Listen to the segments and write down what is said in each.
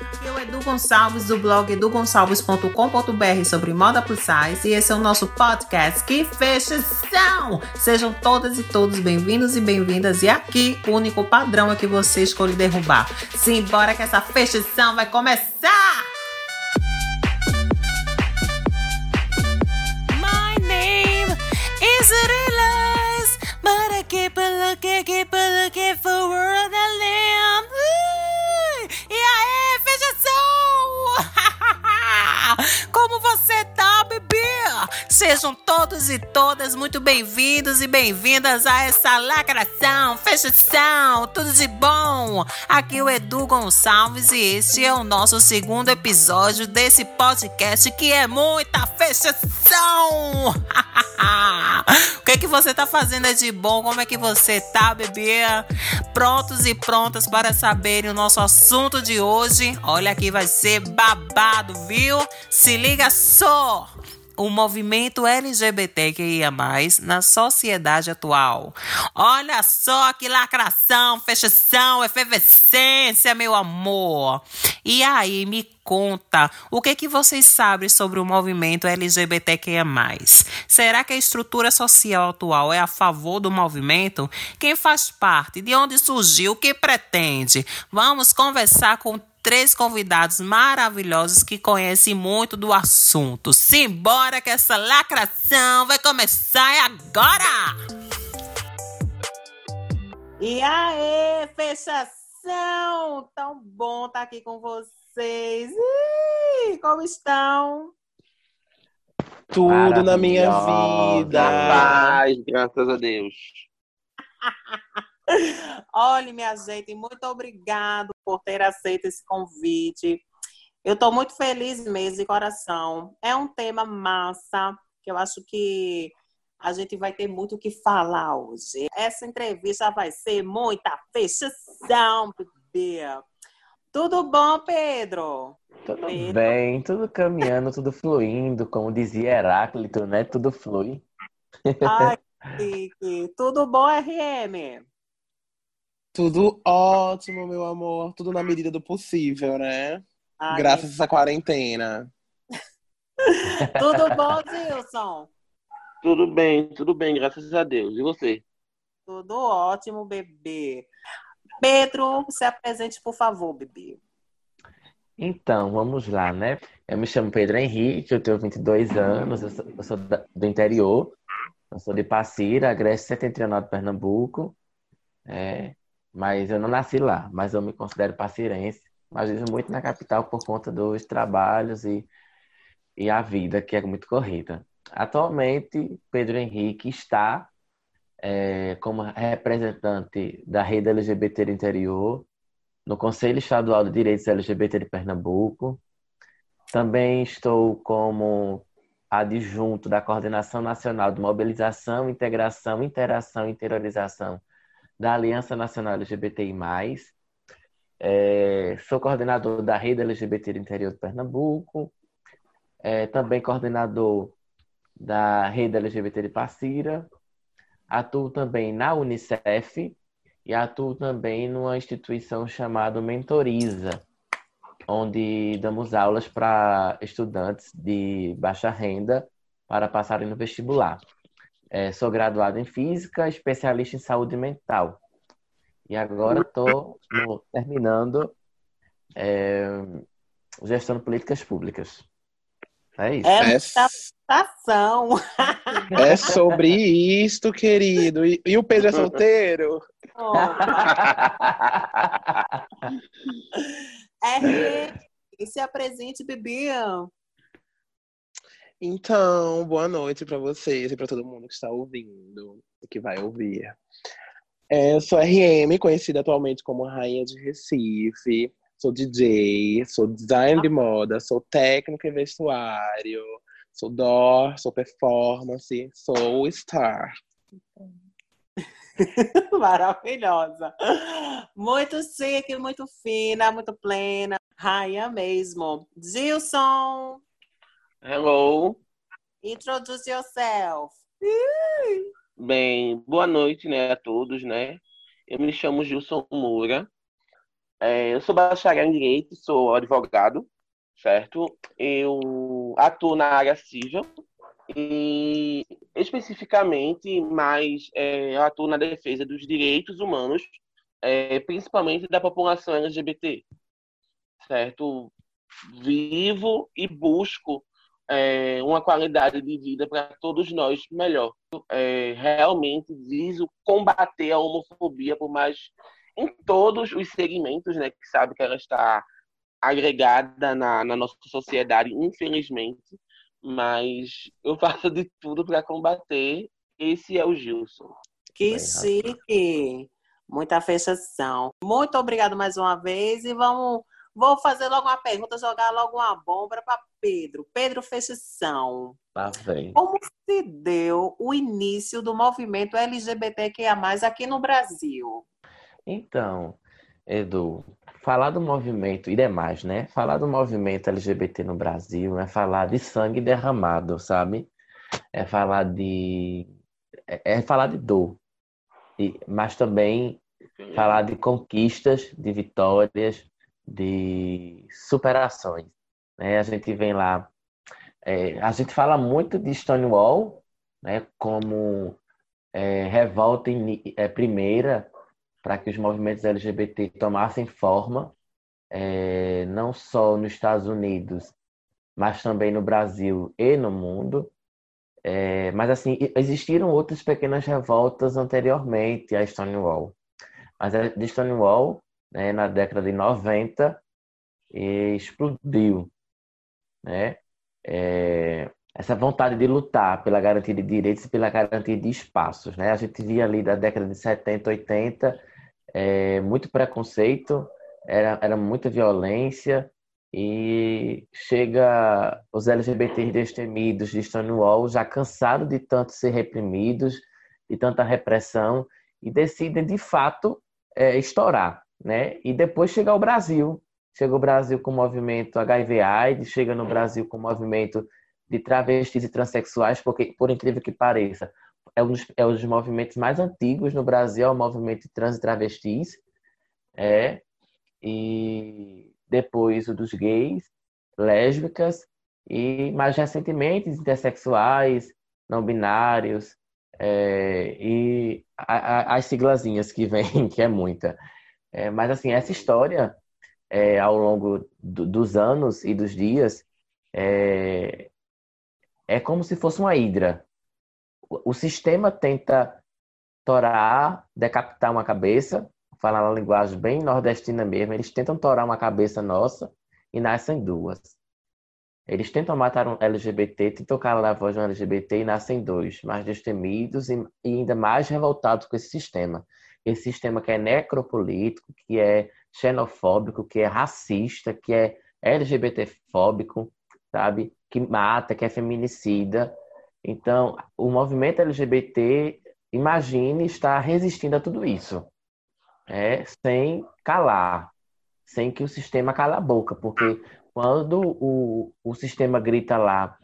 Aqui é o Edu Gonçalves do blog edugonçalves.com.br sobre moda plus size e esse é o nosso podcast. Que fechação! Sejam todas e todos bem-vindos e bem-vindas e aqui o único padrão é que você escolhe derrubar. Simbora que essa fechação vai começar! My name is Realize, but I keep a looking, keep a looking for world I live. Ui! E aí, fechação! Como você tá, bebê? Sejam todos e todas muito bem-vindos e bem-vindas a essa lacração, fechação, tudo de bom. Aqui é o Edu Gonçalves e este é o nosso segundo episódio desse podcast que é muita fechação. o que, que você tá fazendo de bom? Como é que você tá, bebê? Prontos e prontas para saberem o nosso assunto de hoje? Olha que vai ser babado, viu? Se liga só! O movimento LGBTQIA+, na sociedade atual. Olha só que lacração, fechação, efervescência, meu amor. E aí, me conta, o que que vocês sabem sobre o movimento LGBTQIA+. Será que a estrutura social atual é a favor do movimento? Quem faz parte? De onde surgiu? O que pretende? Vamos conversar com três convidados maravilhosos que conhecem muito do assunto. Simbora que essa lacração vai começar agora! E aí, fechação! Tão bom estar aqui com vocês. Ih, como estão? Tudo na minha vida. Paz, graças a Deus. Olha, minha gente, muito obrigado por ter aceito esse convite. Eu estou muito feliz mesmo, de coração. É um tema massa, que eu acho que a gente vai ter muito o que falar hoje. Essa entrevista vai ser muita fechação, bebê. Tudo bom, Pedro? Tudo Pedro. bem, tudo caminhando, tudo fluindo, como dizia Heráclito, né? Tudo flui. Ai, que chique. Tudo bom, RM? Tudo ótimo, meu amor. Tudo na medida do possível, né? Ai, Graças a essa quarentena. Tudo bom, Gilson? Tudo bem, tudo bem, graças a Deus. E você? Tudo ótimo, bebê. Pedro, se apresente, por favor, bebê. Então, vamos lá, né? Eu me chamo Pedro Henrique, eu tenho 22 anos, eu sou, eu sou do interior, eu sou de Passira, Grécia Setentrional de Pernambuco, é, mas eu não nasci lá, mas eu me considero passirense, mas vivo muito na capital por conta dos trabalhos e, e a vida, que é muito corrida. Atualmente, Pedro Henrique está é, como representante da rede LGBT do interior, no Conselho Estadual de Direitos LGBT de Pernambuco. Também estou como adjunto da Coordenação Nacional de Mobilização, Integração, Interação e Interiorização da Aliança Nacional LGBTI+. É, sou coordenador da Rede LGBT do Interior de Pernambuco. É, também coordenador da Rede LGBT de Passira. Atuo também na Unicef e atuo também numa instituição chamada Mentoriza, onde damos aulas para estudantes de baixa renda para passarem no vestibular. É, sou graduado em Física, especialista em Saúde Mental. E agora estou terminando é, Gestão de Políticas Públicas. É isso. É É, ação. é sobre isto, querido. E, e o Pedro é solteiro? RM, se apresente, bebê. Então, boa noite para vocês e para todo mundo que está ouvindo e que vai ouvir. É, eu sou RM, conhecida atualmente como Rainha de Recife. Sou DJ, sou designer de moda, sou técnico em vestuário, sou door, sou performance, sou star. Maravilhosa. Muito chique, muito fina, muito plena. Rainha mesmo. Gilson, Hello. introduce yourself. Bem, boa noite, né, a todos, né? Eu me chamo Gilson Moura. É, eu sou bacharel em Direito, sou advogado, certo? Eu atuo na área civil e especificamente mais é, eu atuo na defesa dos direitos humanos, é, principalmente da população LGBT, certo? Vivo e busco é, uma qualidade de vida para todos nós melhor. É, realmente viso combater a homofobia por mais em todos os segmentos, né, que sabe que ela está agregada na, na nossa sociedade, infelizmente, mas eu faço de tudo para combater. Esse é o Gilson. Que chique! Muita fechação. Muito obrigado mais uma vez e vamos vou fazer logo uma pergunta, jogar logo uma bomba para Pedro. Pedro Fechação. Tá bem. Como se deu o início do movimento LGBTQIA+, aqui no Brasil? Então, Edu, falar do movimento, e demais, né? Falar do movimento LGBT no Brasil é falar de sangue derramado, sabe? É falar de. É, é falar de dor. E, mas também falar de conquistas, de vitórias, de superações. Né? A gente vem lá. É, a gente fala muito de Stonewall, né? Como é, revolta em, é, primeira para que os movimentos LGBT tomassem forma, é, não só nos Estados Unidos, mas também no Brasil e no mundo. É, mas assim, existiram outras pequenas revoltas anteriormente a Stonewall. Mas a de Stonewall, né, na década de 90, explodiu. Né? É, essa vontade de lutar pela garantia de direitos e pela garantia de espaços. Né? A gente via ali da década de 70, 80, é, muito preconceito, era, era muita violência, e chega os LGBTs destemidos de Stonewall, já cansados de tanto ser reprimidos, de tanta repressão, e decidem de fato é, estourar. Né? E depois chega ao Brasil. Chega o Brasil com o movimento HIV-AIDS, chega no Brasil com o movimento de travestis e transexuais, porque, por incrível que pareça, é um, dos, é um dos movimentos mais antigos no Brasil, é o movimento trans e travestis. É, e depois o dos gays, lésbicas, e mais recentemente intersexuais, não binários, é, e a, a, as siglazinhas que vem, que é muita. É, mas assim, essa história, é, ao longo do, dos anos e dos dias, é, é como se fosse uma hidra o sistema tenta torar, decapitar uma cabeça, falar na linguagem bem nordestina mesmo, eles tentam torar uma cabeça nossa e nascem duas. Eles tentam matar um LGBT, tentam calar a voz de um LGBT e nascem dois, mais destemidos e, ainda mais revoltados com esse sistema. Esse sistema que é necropolítico, que é xenofóbico, que é racista, que é LGBTfóbico, sabe? Que mata, que é feminicida, então, o movimento LGBT, imagine, está resistindo a tudo isso, é, sem calar, sem que o sistema cala a boca, porque quando o, o sistema grita lá,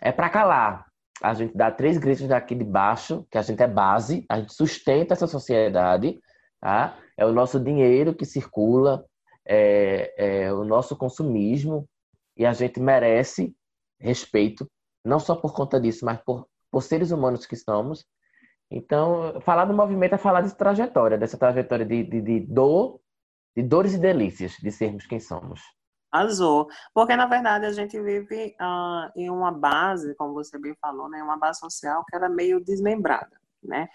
é para calar. A gente dá três gritos daqui de baixo, que a gente é base, a gente sustenta essa sociedade, tá? É o nosso dinheiro que circula, é, é o nosso consumismo, e a gente merece respeito não só por conta disso, mas por, por seres humanos que somos. Então, falar do movimento é falar de trajetória, dessa trajetória de, de, de dor, de dores e delícias de sermos quem somos. Azul, porque na verdade a gente vive uh, em uma base, como você bem falou, né, uma base social que era meio desmembrada, né?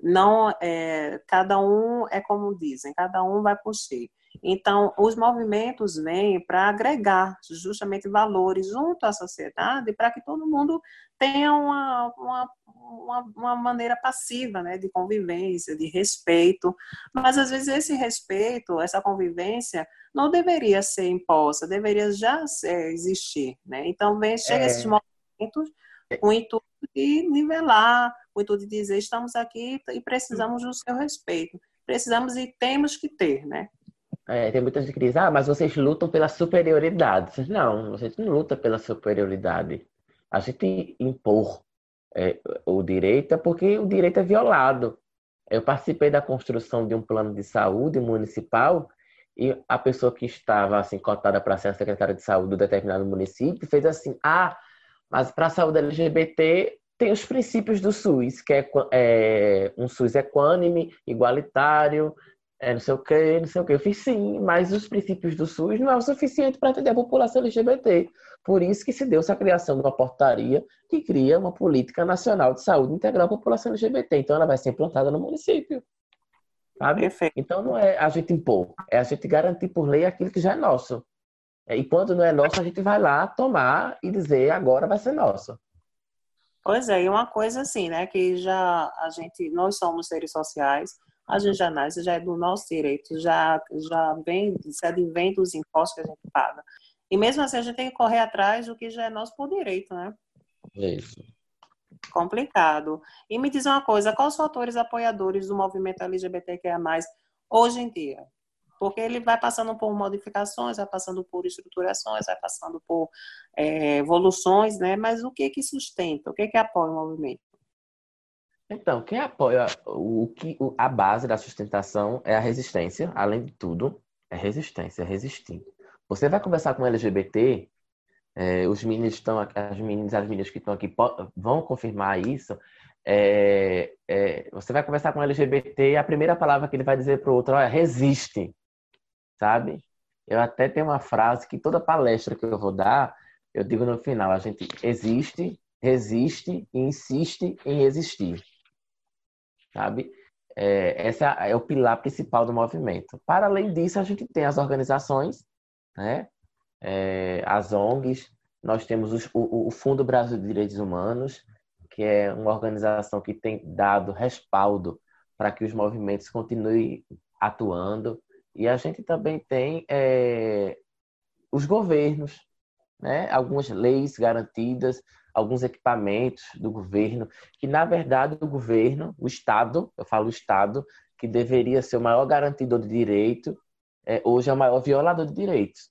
Não, é, cada um é como dizem, cada um vai por si. Então, os movimentos vêm para agregar justamente valores junto à sociedade para que todo mundo tenha uma, uma, uma, uma, maneira passiva né, de convivência, de respeito. Mas, às vezes, esse respeito, essa convivência, não deveria ser imposta, deveria já ser, existir. Né? Então, vem, chega é... esses movimentos com o intuito de nivelar, com o intuito de dizer estamos aqui e precisamos do seu respeito. Precisamos e temos que ter, né? É, tem muita gente que diz, ah, mas vocês lutam pela superioridade. Não, a gente não luta pela superioridade. A gente impor é, o direito é porque o direito é violado. Eu participei da construção de um plano de saúde municipal e a pessoa que estava assim cotada para ser a secretária de saúde do determinado município fez assim: ah, mas para a saúde LGBT tem os princípios do SUS, que é, é um SUS equânime, igualitário, é não sei o que, não sei o que. Eu fiz sim, mas os princípios do SUS não é o suficiente para atender a população LGBT. Por isso que se deu essa criação de uma portaria que cria uma política nacional de saúde integral à população LGBT. Então ela vai ser implantada no município. Sabe? Perfeito. Então não é a gente impor, é a gente garantir por lei aquilo que já é nosso. É, e quando não é nosso, a gente vai lá tomar e dizer agora vai ser nosso. Pois é, e uma coisa assim, né, que já a gente, nós somos seres sociais, a gente já nasce, já é do nosso direito, já, já vem, se advém dos impostos que a gente paga. E mesmo assim a gente tem que correr atrás do que já é nosso por direito, né? Isso complicado. E me diz uma coisa, quais os fatores apoiadores do movimento LGBTQIA+, hoje em dia? Porque ele vai passando por modificações, vai passando por estruturações, vai passando por é, evoluções, né? Mas o que que sustenta? O que que apoia o movimento? Então, quem apoia o que a base da sustentação é a resistência, além de tudo, é resistência, é resistir. Você vai conversar com LGBT, é, os meninos estão, as meninas, as meninas que estão aqui vão confirmar isso. É, é, você vai conversar com LGBT e a primeira palavra que ele vai dizer para o outro é resiste, sabe? Eu até tenho uma frase que toda palestra que eu vou dar, eu digo no final, a gente existe, resiste e insiste em existir, sabe? É, esse é, é o pilar principal do movimento. Para além disso, a gente tem as organizações, né? é, as ONGs, nós temos os, o, o Fundo Brasil de Direitos Humanos, que é uma organização que tem dado respaldo para que os movimentos continuem atuando. E a gente também tem é, os governos, né? algumas leis garantidas, alguns equipamentos do governo, que na verdade o governo, o Estado, eu falo Estado, que deveria ser o maior garantidor de direito, é, hoje é o maior violador de direitos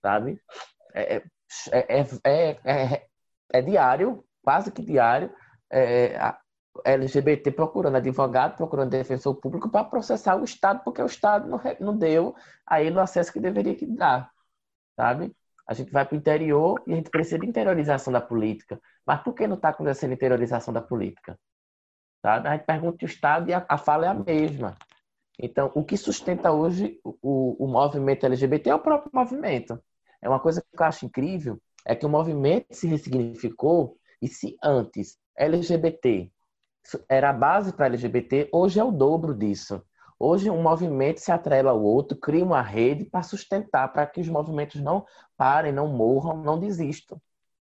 sabe? É, é, é, é, é diário, quase que diário, LGBT procurando advogado, procurando defensor público para processar o Estado, porque o Estado não, não deu a ele o acesso que deveria que dar, sabe? A gente vai para o interior e a gente precisa de interiorização da política. Mas por que não está acontecendo interiorização da política? Sabe? A gente pergunta o Estado e a, a fala é a mesma. Então, o que sustenta hoje o, o movimento LGBT é o próprio movimento. É uma coisa que eu acho incrível, é que o movimento se ressignificou e se antes LGBT era a base para LGBT, hoje é o dobro disso. Hoje um movimento se atrela ao outro, cria uma rede para sustentar, para que os movimentos não parem, não morram, não desistam,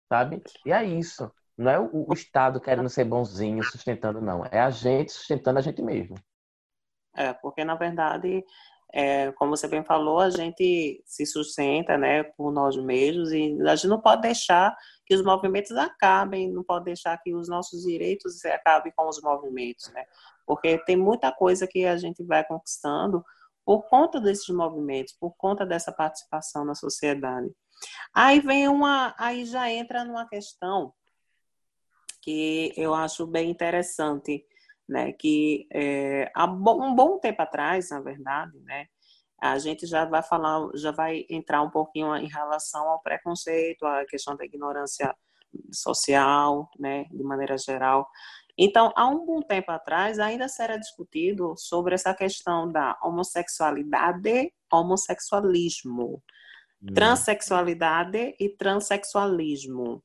sabe? E é isso. Não é o, o Estado querendo ser bonzinho, sustentando, não. É a gente sustentando a gente mesmo. É, porque na verdade é, como você bem falou, a gente se sustenta né, por nós mesmos e a gente não pode deixar que os movimentos acabem, não pode deixar que os nossos direitos acabem com os movimentos, né? Porque tem muita coisa que a gente vai conquistando por conta desses movimentos, por conta dessa participação na sociedade. Aí vem uma, aí já entra numa questão que eu acho bem interessante, né, que é, há um bom tempo atrás, na verdade, né, a gente já vai falar, já vai entrar um pouquinho em relação ao preconceito, à questão da ignorância social, né, de maneira geral. Então, há um bom tempo atrás, ainda será discutido sobre essa questão da homossexualidade, homossexualismo, hum. transexualidade e transexualismo.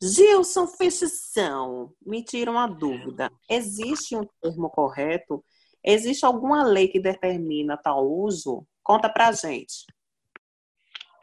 Gilson Fechição, me tira uma dúvida. Existe um termo correto? Existe alguma lei que determina tal uso? Conta pra gente.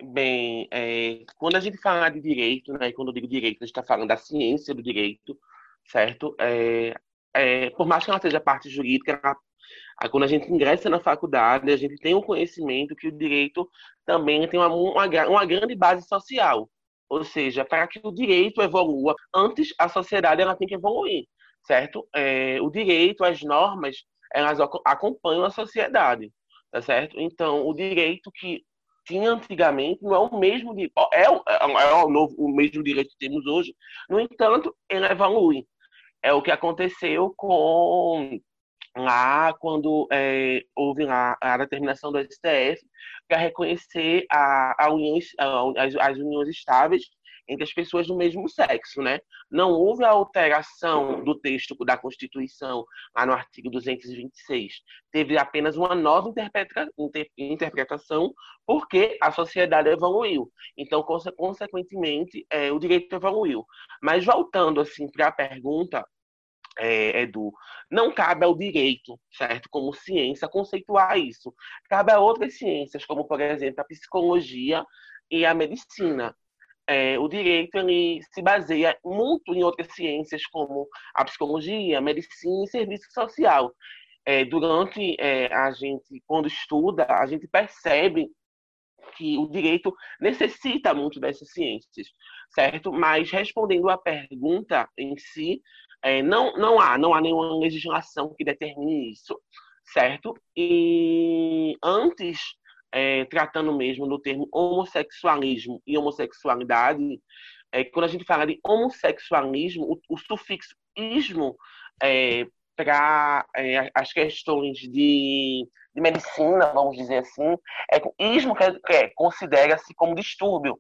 Bem, é, quando a gente fala de direito, né, quando eu digo direito, a gente está falando da ciência do direito, certo? É, é, por mais que ela seja parte jurídica, ela, quando a gente ingressa na faculdade, a gente tem o um conhecimento que o direito também tem uma, uma, uma grande base social. Ou seja, para que o direito evolua, antes a sociedade ela tem que evoluir, certo? É, o direito, as normas, elas acompanham a sociedade, tá certo? Então, o direito que tinha antigamente não é o mesmo de, é, é, é o, novo, o mesmo direito que temos hoje. No entanto, ele evolui. É o que aconteceu com lá quando é, houve lá a determinação do STF para reconhecer a, a uniões, a, as, as uniões estáveis entre as pessoas do mesmo sexo, né? Não houve a alteração do texto da Constituição lá no artigo 226. Teve apenas uma nova interpreta, inter, interpretação porque a sociedade evoluiu. Então, conse, consequentemente, é, o direito evoluiu. Mas voltando assim para a pergunta é, Edu, não cabe ao direito, certo, como ciência, conceituar isso. Cabe a outras ciências, como, por exemplo, a psicologia e a medicina. É, o direito ele se baseia muito em outras ciências, como a psicologia, a medicina e serviço social. É, durante é, a gente, quando estuda, a gente percebe que o direito necessita muito dessas ciências, certo? Mas respondendo à pergunta em si, é, não, não há, não há nenhuma legislação que determine isso, certo? E antes, é, tratando mesmo do termo homossexualismo e homossexualidade, é, quando a gente fala de homossexualismo, o, o sufixo ismo é, para é, as questões de, de, medicina, vamos dizer assim, é ismo que, é, considera-se como distúrbio,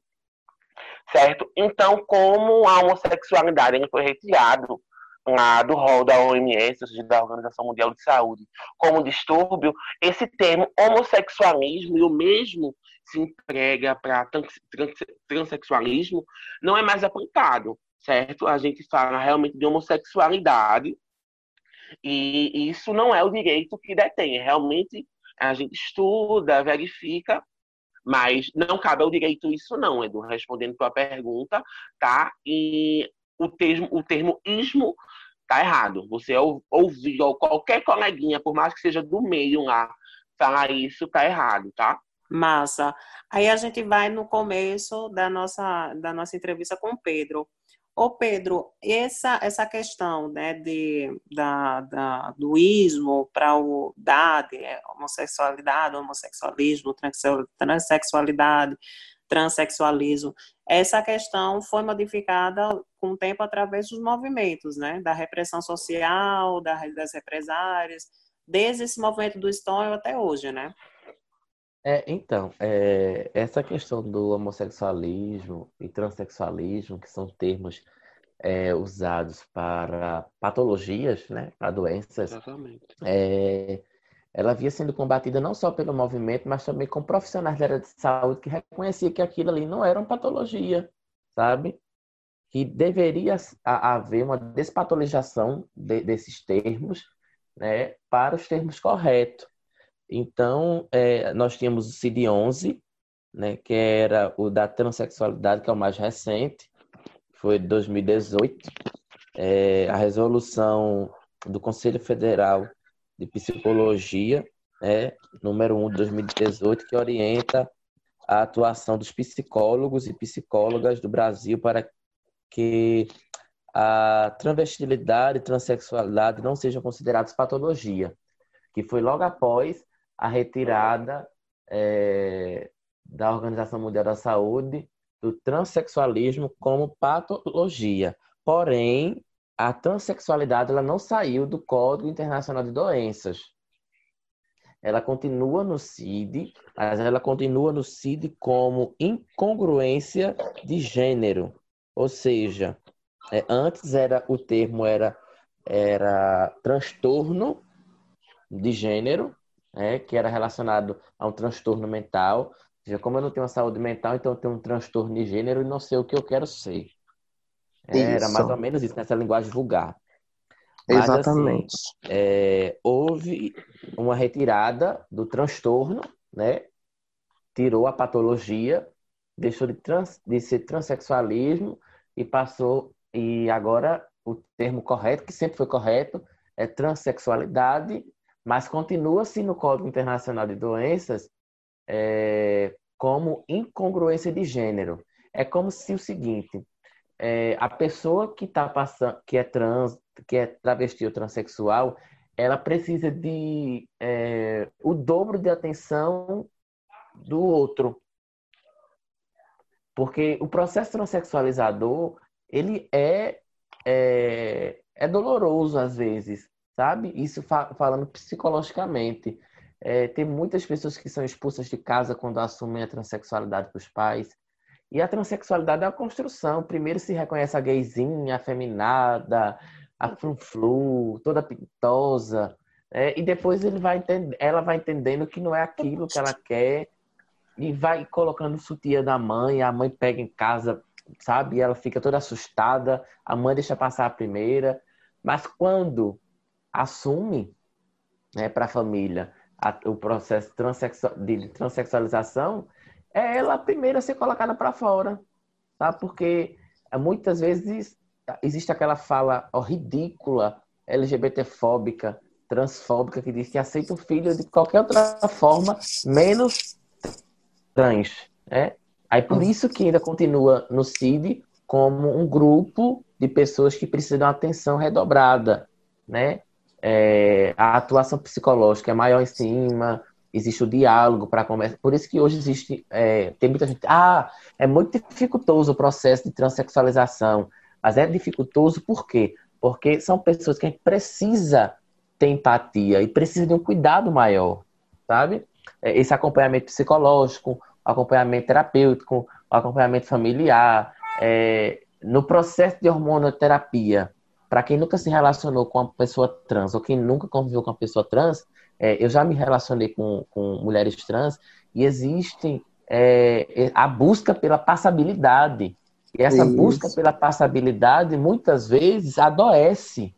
certo? Então, como a homossexualidade foi retirado lá do rol da OMS, ou seja, da Organização Mundial de Saúde, como distúrbio, esse termo homossexualismo e o mesmo se emprega para trans, trans, transexualismo, não é mais aplicado, certo? A gente fala realmente de homossexualidade e isso não é o direito que detém, é realmente a gente estuda, verifica, mas não cabe ao direito isso não, Edu, respondendo tua pergunta, tá? E o termo, o termo ismo tá errado. Você ouvir qualquer coleguinha, por mais que seja do meio lá, falar isso, tá errado, tá? Massa. Aí a gente vai no começo da nossa, da nossa entrevista com o Pedro. Ô Pedro, essa, essa questão né, de, da, da do ismo para o dade, é, homossexualidade, homossexualismo, transexualidade, transexualismo. Essa questão foi modificada com o tempo através dos movimentos, né, da repressão social, das represárias, desde esse movimento do Stonewall até hoje, né? É, então, é, essa questão do homossexualismo e transexualismo, que são termos é, usados para patologias, né, para doenças, Exatamente. É, ela havia sendo combatida não só pelo movimento, mas também com profissionais da área de saúde que reconheciam que aquilo ali não era uma patologia, sabe? Que deveria haver uma despatologização de, desses termos, né, para os termos corretos. Então, é, nós tínhamos o CID-11, né, que era o da transexualidade, que é o mais recente, foi de 2018. É, a resolução do Conselho Federal de Psicologia, né, número 1 de 2018, que orienta a atuação dos psicólogos e psicólogas do Brasil para que a transvestilidade e transexualidade não sejam consideradas patologia, que foi logo após a retirada é, da Organização Mundial da Saúde do transexualismo como patologia. Porém, a transexualidade ela não saiu do Código Internacional de Doenças. Ela continua no CID, mas ela continua no CID como incongruência de gênero. Ou seja, é, antes era o termo era, era transtorno de gênero, né, que era relacionado a um transtorno mental. Ou seja, como eu não tenho uma saúde mental, então eu tenho um transtorno de gênero e não sei o que eu quero ser. Era mais ou menos isso, nessa linguagem vulgar. Mas, assim, Exatamente. Assim, é, houve uma retirada do transtorno, né? Tirou a patologia, deixou de, trans, de ser transexualismo e passou. E agora o termo correto, que sempre foi correto, é transexualidade, mas continua-se no Código Internacional de Doenças é, como incongruência de gênero. É como se o seguinte: é, a pessoa que está passando, que é trans, que é travesti ou transexual, ela precisa de é, o dobro de atenção do outro. Porque o processo transexualizador, ele é, é, é doloroso às vezes, sabe? Isso fa falando psicologicamente. É, tem muitas pessoas que são expulsas de casa quando assumem a transexualidade para os pais. E a transexualidade é uma construção. Primeiro se reconhece a gayzinha, afeminada, a fruflu, toda pintosa. É, e depois ele vai ela vai entendendo que não é aquilo que ela quer e vai colocando o sutiã da mãe. A mãe pega em casa, sabe? E ela fica toda assustada. A mãe deixa passar a primeira. Mas quando assume né, para a família o processo de transexualização, é ela a primeira a ser colocada para fora, tá? Porque é, muitas vezes existe aquela fala ó, ridícula, LGBTfóbica, transfóbica, que diz que aceita o filho de qualquer outra forma, menos trans, né? Aí por isso que ainda continua no CID como um grupo de pessoas que precisam de uma atenção redobrada, né? É, a atuação psicológica é maior em cima, existe o diálogo para conversa. Por isso que hoje existe, é, tem muita gente, ah, é muito dificultoso o processo de transexualização, mas é dificultoso por quê? Porque são pessoas que a gente precisa ter empatia e precisa de um cuidado maior, sabe? É, esse acompanhamento psicológico, acompanhamento terapêutico, acompanhamento familiar, é, no processo de hormonoterapia, para quem nunca se relacionou com uma pessoa trans ou quem nunca conviveu com uma pessoa trans, é, eu já me relacionei com, com mulheres trans e existem é, a busca pela passabilidade. E essa Isso. busca pela passabilidade muitas vezes adoece,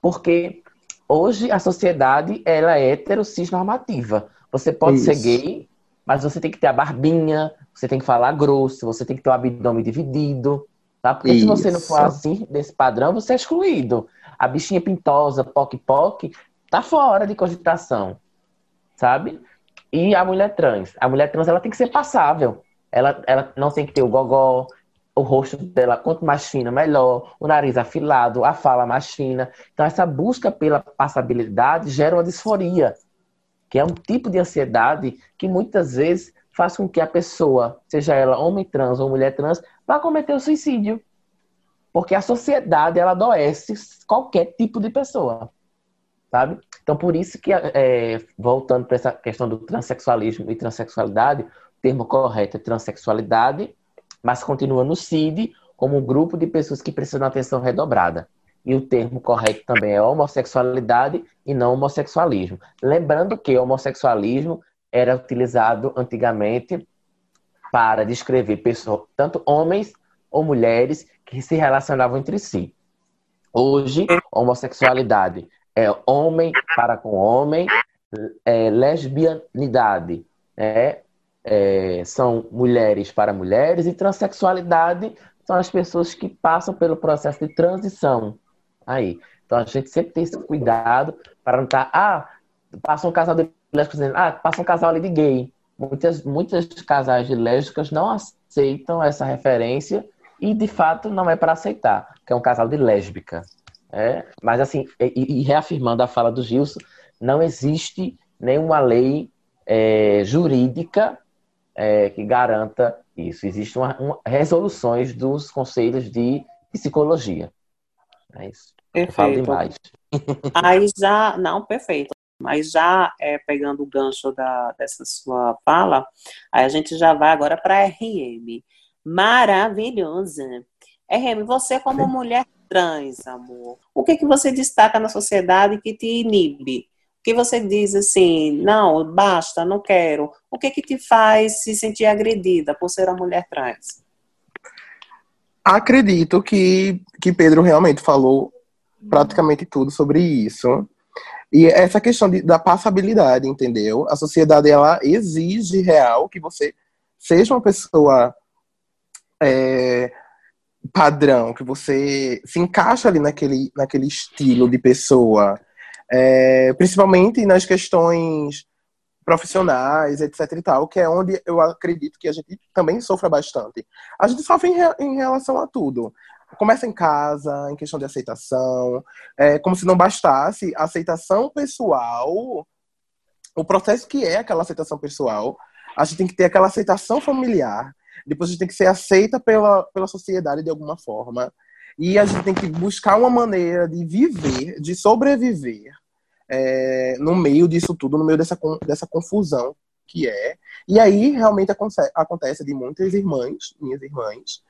porque hoje a sociedade ela é hetero normativa. Você pode Isso. ser gay, mas você tem que ter a barbinha, você tem que falar grosso, você tem que ter o abdômen dividido, tá? Porque Isso. se você não for assim, desse padrão, você é excluído. A bichinha pintosa, poc-poc, tá fora de cogitação, sabe? E a mulher trans, a mulher trans ela tem que ser passável. Ela, ela não tem que ter o gogó, o rosto dela, quanto mais fina, melhor, o nariz afilado, a fala mais fina. Então, essa busca pela passabilidade gera uma disforia, que é um tipo de ansiedade que muitas vezes faz com que a pessoa, seja ela homem trans ou mulher trans, vá cometer o suicídio. Porque a sociedade, ela adoece qualquer tipo de pessoa sabe? Então, por isso que, é, voltando para essa questão do transexualismo e transexualidade, o termo correto é transexualidade, mas continua no CID como um grupo de pessoas que precisam de atenção redobrada. E o termo correto também é homossexualidade e não homossexualismo. Lembrando que homossexualismo era utilizado antigamente para descrever pessoas, tanto homens ou mulheres que se relacionavam entre si. Hoje, homossexualidade é homem para com homem, é, lesbianidade é, é, são mulheres para mulheres e transexualidade são as pessoas que passam pelo processo de transição. Aí. Então a gente sempre tem esse cuidado para não estar, tá, ah, passa um casal de lésbicas, ah, passa um casal ali de gay. Muitas, muitas casais de lésbicas não aceitam essa referência e de fato não é para aceitar, que é um casal de lésbica. É, mas assim, e, e, reafirmando a fala do Gilson, não existe nenhuma lei é, jurídica é, que garanta isso. Existem uma, uma, resoluções dos conselhos de psicologia. É isso. Perfeito. falo demais. Aí já, não, perfeito. Mas já é, pegando o gancho da, dessa sua fala, aí a gente já vai agora para a RM. Maravilhosa. RM, você como mulher trans, amor? O que, que você destaca na sociedade que te inibe? O que você diz assim, não, basta, não quero. O que que te faz se sentir agredida por ser uma mulher trans? Acredito que, que Pedro realmente falou praticamente tudo sobre isso. E essa questão de, da passabilidade, entendeu? A sociedade, ela exige real que você seja uma pessoa é, padrão, que você se encaixa ali naquele, naquele estilo de pessoa, é, principalmente nas questões profissionais, etc e tal, que é onde eu acredito que a gente também sofra bastante. A gente sofre em, re, em relação a tudo. Começa em casa, em questão de aceitação, é, como se não bastasse a aceitação pessoal, o processo que é aquela aceitação pessoal, a gente tem que ter aquela aceitação familiar, depois a gente tem que ser aceita pela, pela sociedade de alguma forma. E a gente tem que buscar uma maneira de viver, de sobreviver é, no meio disso tudo, no meio dessa, dessa confusão que é. E aí realmente acontece de muitas irmãs, minhas irmãs,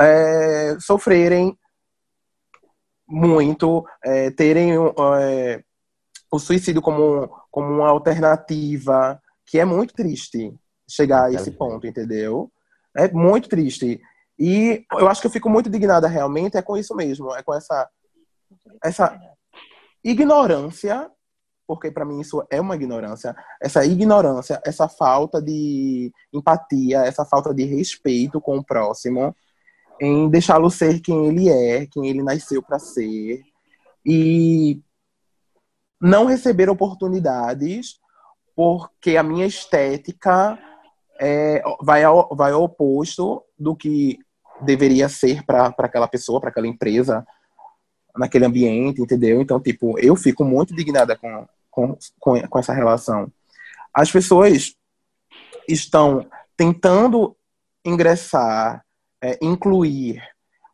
é, sofrerem muito, é, terem é, o suicídio como, como uma alternativa, que é muito triste chegar a esse ponto, entendeu? É muito triste. E eu acho que eu fico muito indignada realmente é com isso mesmo, é com essa essa ignorância, porque para mim isso é uma ignorância, essa ignorância, essa falta de empatia, essa falta de respeito com o próximo, em deixá-lo ser quem ele é, quem ele nasceu para ser, e não receber oportunidades porque a minha estética é, vai, ao, vai ao oposto do que deveria ser para aquela pessoa, para aquela empresa, naquele ambiente, entendeu? Então, tipo, eu fico muito indignada com, com, com, com essa relação. As pessoas estão tentando ingressar, é, incluir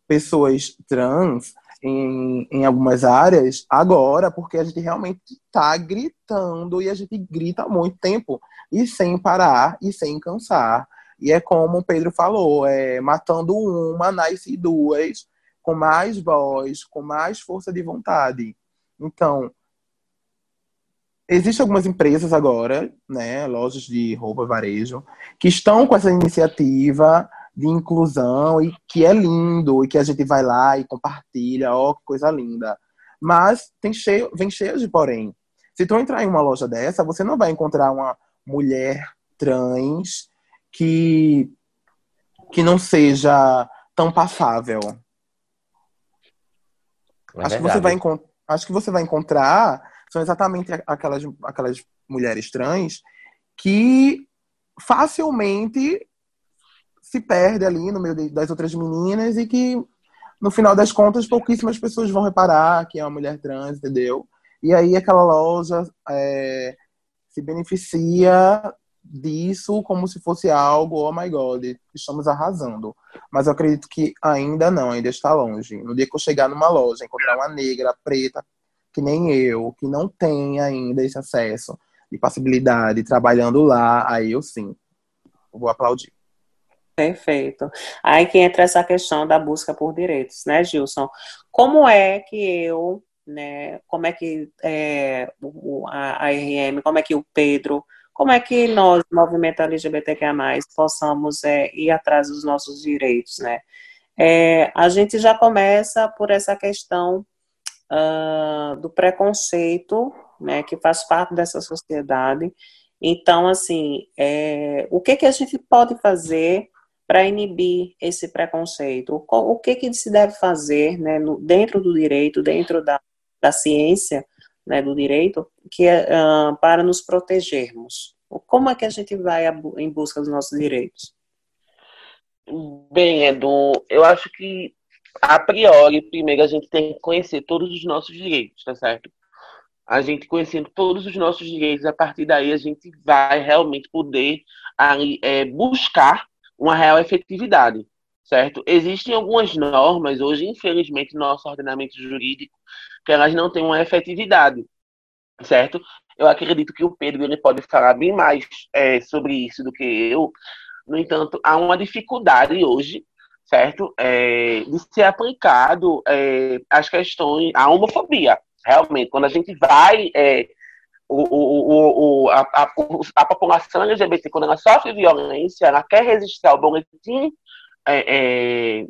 pessoas trans em, em algumas áreas agora, porque a gente realmente está gritando e a gente grita há muito tempo e sem parar e sem cansar. E é como o Pedro falou, é, matando uma, nasce duas, com mais voz, com mais força de vontade. Então, existem algumas empresas agora, né, lojas de roupa varejo, que estão com essa iniciativa de inclusão e que é lindo e que a gente vai lá e compartilha, ó, que coisa linda. Mas tem cheio, vem cheio de porém. Se tu entrar em uma loja dessa, você não vai encontrar uma mulher trans que que não seja tão passável. É acho que você vai acho que você vai encontrar são exatamente aquelas aquelas mulheres trans que facilmente se perde ali no meio das outras meninas e que, no final das contas, pouquíssimas pessoas vão reparar que é uma mulher trans, entendeu? E aí aquela loja é, se beneficia disso como se fosse algo, oh my god, estamos arrasando. Mas eu acredito que ainda não, ainda está longe. No dia que eu chegar numa loja, encontrar uma negra, preta, que nem eu, que não tem ainda esse acesso e possibilidade trabalhando lá, aí eu sim, vou aplaudir. Perfeito. Aí que entra essa questão da busca por direitos, né, Gilson? Como é que eu, né, como é que é, a, a RM, como é que o Pedro, como é que nós, movimento LGBTQIA+, possamos é, ir atrás dos nossos direitos, né? É, a gente já começa por essa questão uh, do preconceito, né, que faz parte dessa sociedade. Então, assim, é, o que, que a gente pode fazer para inibir esse preconceito? O, que, que se deve fazer né, no, dentro do direito, dentro da, da ciência né, do direito, que uh, para nos protegermos? Como é que a gente vai em busca dos nossos direitos? Bem, Edu, eu acho que a priori, primeiro a gente tem que conhecer todos os nossos direitos, tá certo? A gente conhecendo todos os nossos direitos, a partir daí a gente vai realmente poder ali, é, buscar uma real efetividade, certo? Existem algumas normas, hoje, infelizmente, no nosso ordenamento jurídico, que elas não têm uma efetividade, certo? Eu acredito que o Pedro ele pode falar bem mais é, sobre isso do que eu. No entanto, há uma dificuldade hoje, certo? É, de ser aplicado é, as questões, a homofobia. Realmente, quando a gente vai é, o, o, o, a, a, a, população LGBT, quando ela sofre violência, ela quer registrar o boletim é, é,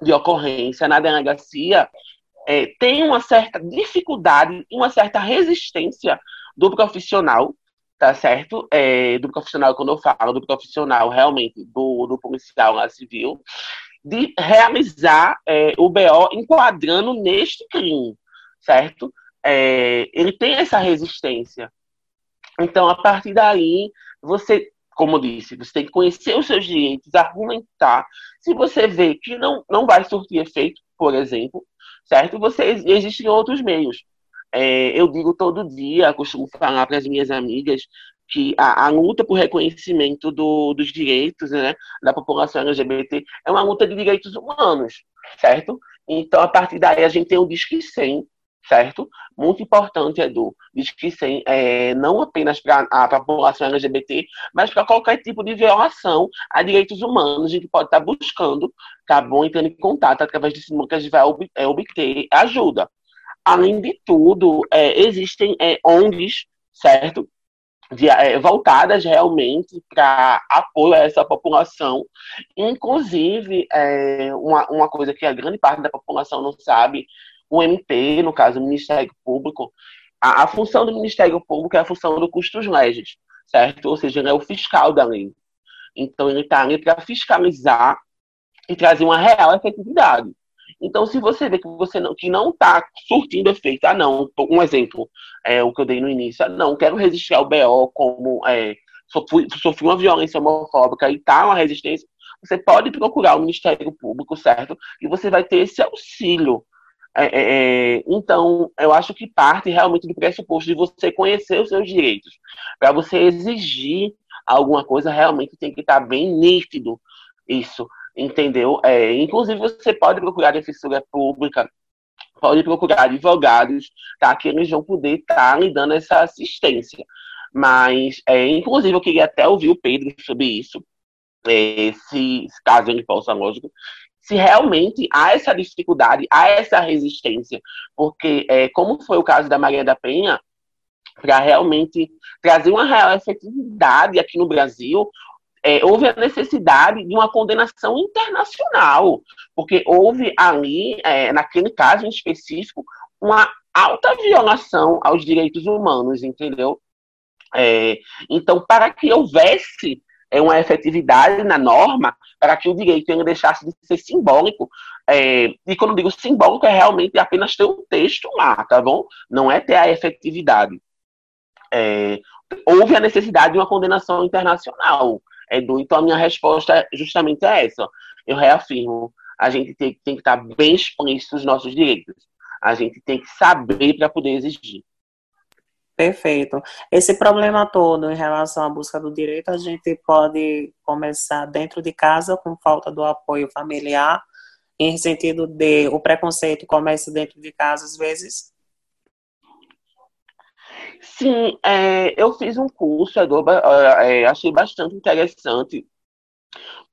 de ocorrência na delegacia, é, tem uma certa dificuldade, uma certa resistência do profissional, tá certo? É, do profissional, quando eu falo do profissional, realmente, do, do policial lá civil, de realizar é, o BO enquadrando neste crime, certo? É, ele tem essa resistência. Então, a partir daí, você, como disse, você tem que conhecer os seus direitos, argumentar. Se você vê que não, não vai surtir efeito, por exemplo, certo? Você, existem outros meios. É, eu digo todo dia, costumo falar para as minhas amigas que a, a luta por reconhecimento do, dos direitos né, da população LGBT é uma luta de direitos humanos, certo? Então, a partir daí, a gente tem o Disque 100, certo? Muito importante, Edu. 100 é, não apenas para a população LGBT, mas para qualquer tipo de violação a direitos humanos. A gente pode estar tá buscando, tá bom? Entrando em contato através desse número que a gente vai ob é, obter ajuda. Além de tudo, é, existem é, ONGs, certo? De, é, voltadas realmente para apoio a essa população. Inclusive, é, uma, uma coisa que a grande parte da população não sabe, o MP, no caso, o Ministério Público, a, a função do Ministério Público é a função do custos legis, certo? Ou seja, ele é o fiscal da lei. Então, ele está ali para fiscalizar e trazer uma real efetividade. Então, se você vê que você não que não está surtindo efeito, ah, não, um exemplo, é o que eu dei no início, ah, não, quero resistir ao BO como é, sofri, sofri uma violência homofóbica e tá uma resistência, você pode procurar o Ministério Público, certo? E você vai ter esse auxílio. É, é, é então, eu acho que parte realmente do pressuposto de você conhecer os seus direitos. Para você exigir alguma coisa, realmente tem que estar tá bem nítido isso entendeu? É, inclusive, você pode procurar defensora pública, pode procurar advogados, tá? Que eles vão poder estar tá lhe dando essa assistência. Mas, é, inclusive, eu queria até ouvir o Pedro sobre isso, é, se caso ele possa, lógico, se realmente há essa dificuldade, há essa resistência, porque, é, como foi o caso da Maria da Penha, para realmente trazer uma real efetividade aqui no Brasil, é, houve a necessidade de uma condenação internacional, porque houve ali, é, naquele caso em específico, uma alta violação aos direitos humanos, entendeu? É, então, para que houvesse é, uma efetividade na norma, para que o direito ele deixasse de ser simbólico, é, e quando digo simbólico, é realmente apenas ter um texto lá, tá bom? Não é ter a efetividade. É, houve a necessidade de uma condenação internacional. Edu. Então, a minha resposta justamente é essa. Eu reafirmo, a gente tem, tem que estar bem explícito os nossos direitos. A gente tem que saber para poder exigir. Perfeito. Esse problema todo em relação à busca do direito, a gente pode começar dentro de casa com falta do apoio familiar, em sentido de o preconceito começa dentro de casa às vezes, Sim, é, eu fiz um curso, é, achei bastante interessante.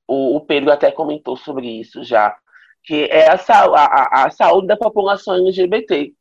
O, o, Pedro até comentou sobre isso já, que é a, a, a saúde da população LGBT.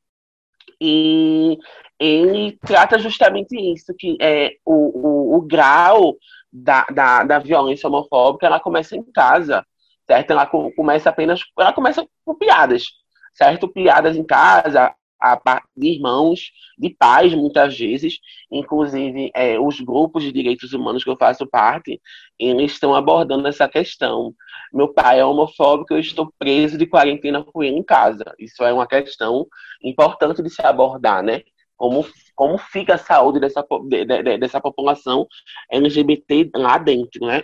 E ele trata justamente isso, que é o, o, o grau da, da, da violência homofóbica, ela começa em casa, certo? Ela começa apenas, ela começa com piadas, certo? Piadas em casa, a, de irmãos, de pais, muitas vezes, inclusive é, os grupos de direitos humanos que eu faço parte, eles estão abordando essa questão. Meu pai é homofóbico, eu estou preso de quarentena com ele em casa. Isso é uma questão importante de se abordar, né? Como, como fica a saúde dessa, de, de, dessa população LGBT lá dentro, né?